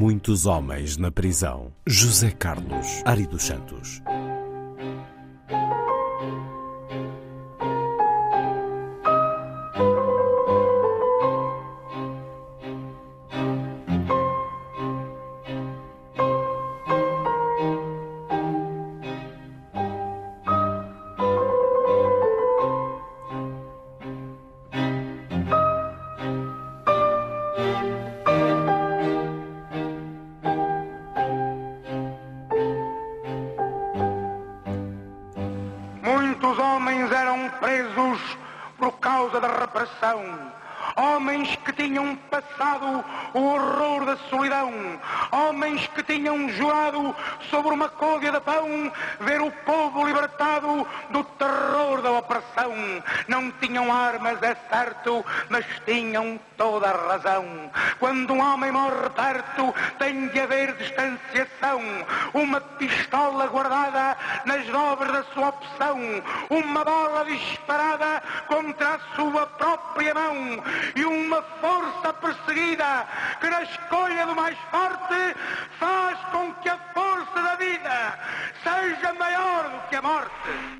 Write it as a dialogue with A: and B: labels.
A: Muitos homens na prisão. José Carlos Ari dos Santos.
B: Presos por causa da repressão. Homens que tinham passado o horror da solidão. Homens que tinham jurado sobre uma côdea de pão ver o povo libertado do terror da opressão. Não tinham armas, é certo, mas tinham toda a razão. Quando um homem morre perto, tem de haver distanciação. Uma pistola guardada nas dobras da sua opção. Uma bola disparada contra a sua própria mão. E uma força perseguida que na escolha do mais forte faz com que a força da vida seja maior do que a morte.